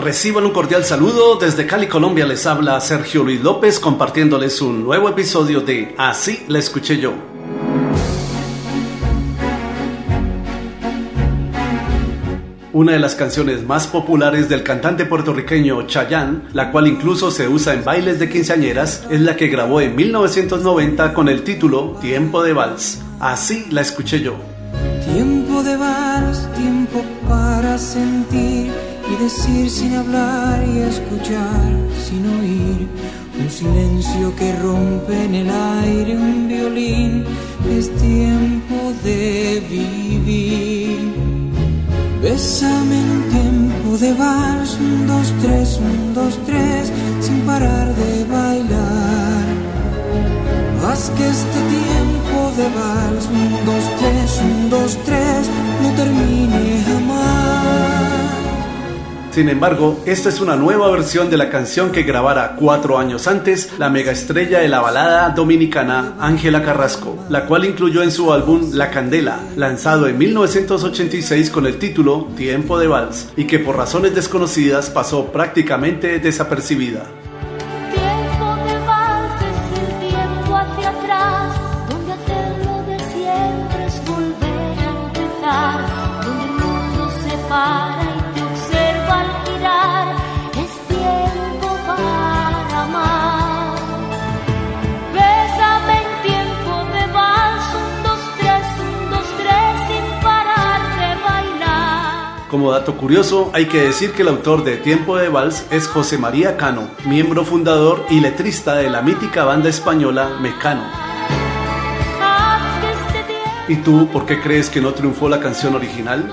Reciban un cordial saludo. Desde Cali, Colombia les habla Sergio Luis López compartiéndoles un nuevo episodio de Así la escuché yo. Una de las canciones más populares del cantante puertorriqueño Chayanne, la cual incluso se usa en bailes de quinceañeras, es la que grabó en 1990 con el título Tiempo de Vals. Así la escuché yo. Tiempo de vals, tiempo para decir sin hablar y escuchar sin oír. Un silencio que rompe en el aire un violín. Es tiempo de vivir. Bésame en tiempo de vals, un, dos, tres, un, dos, tres, sin parar de bailar. Haz que este tiempo de vals, un, dos, tres, un, dos, tres, Sin embargo, esta es una nueva versión de la canción que grabara cuatro años antes la megaestrella de la balada dominicana Ángela Carrasco, la cual incluyó en su álbum La Candela, lanzado en 1986 con el título Tiempo de Vals, y que por razones desconocidas pasó prácticamente desapercibida. Donde el mundo Como dato curioso, hay que decir que el autor de Tiempo de Vals es José María Cano, miembro fundador y letrista de la mítica banda española Mecano. ¿Y tú por qué crees que no triunfó la canción original?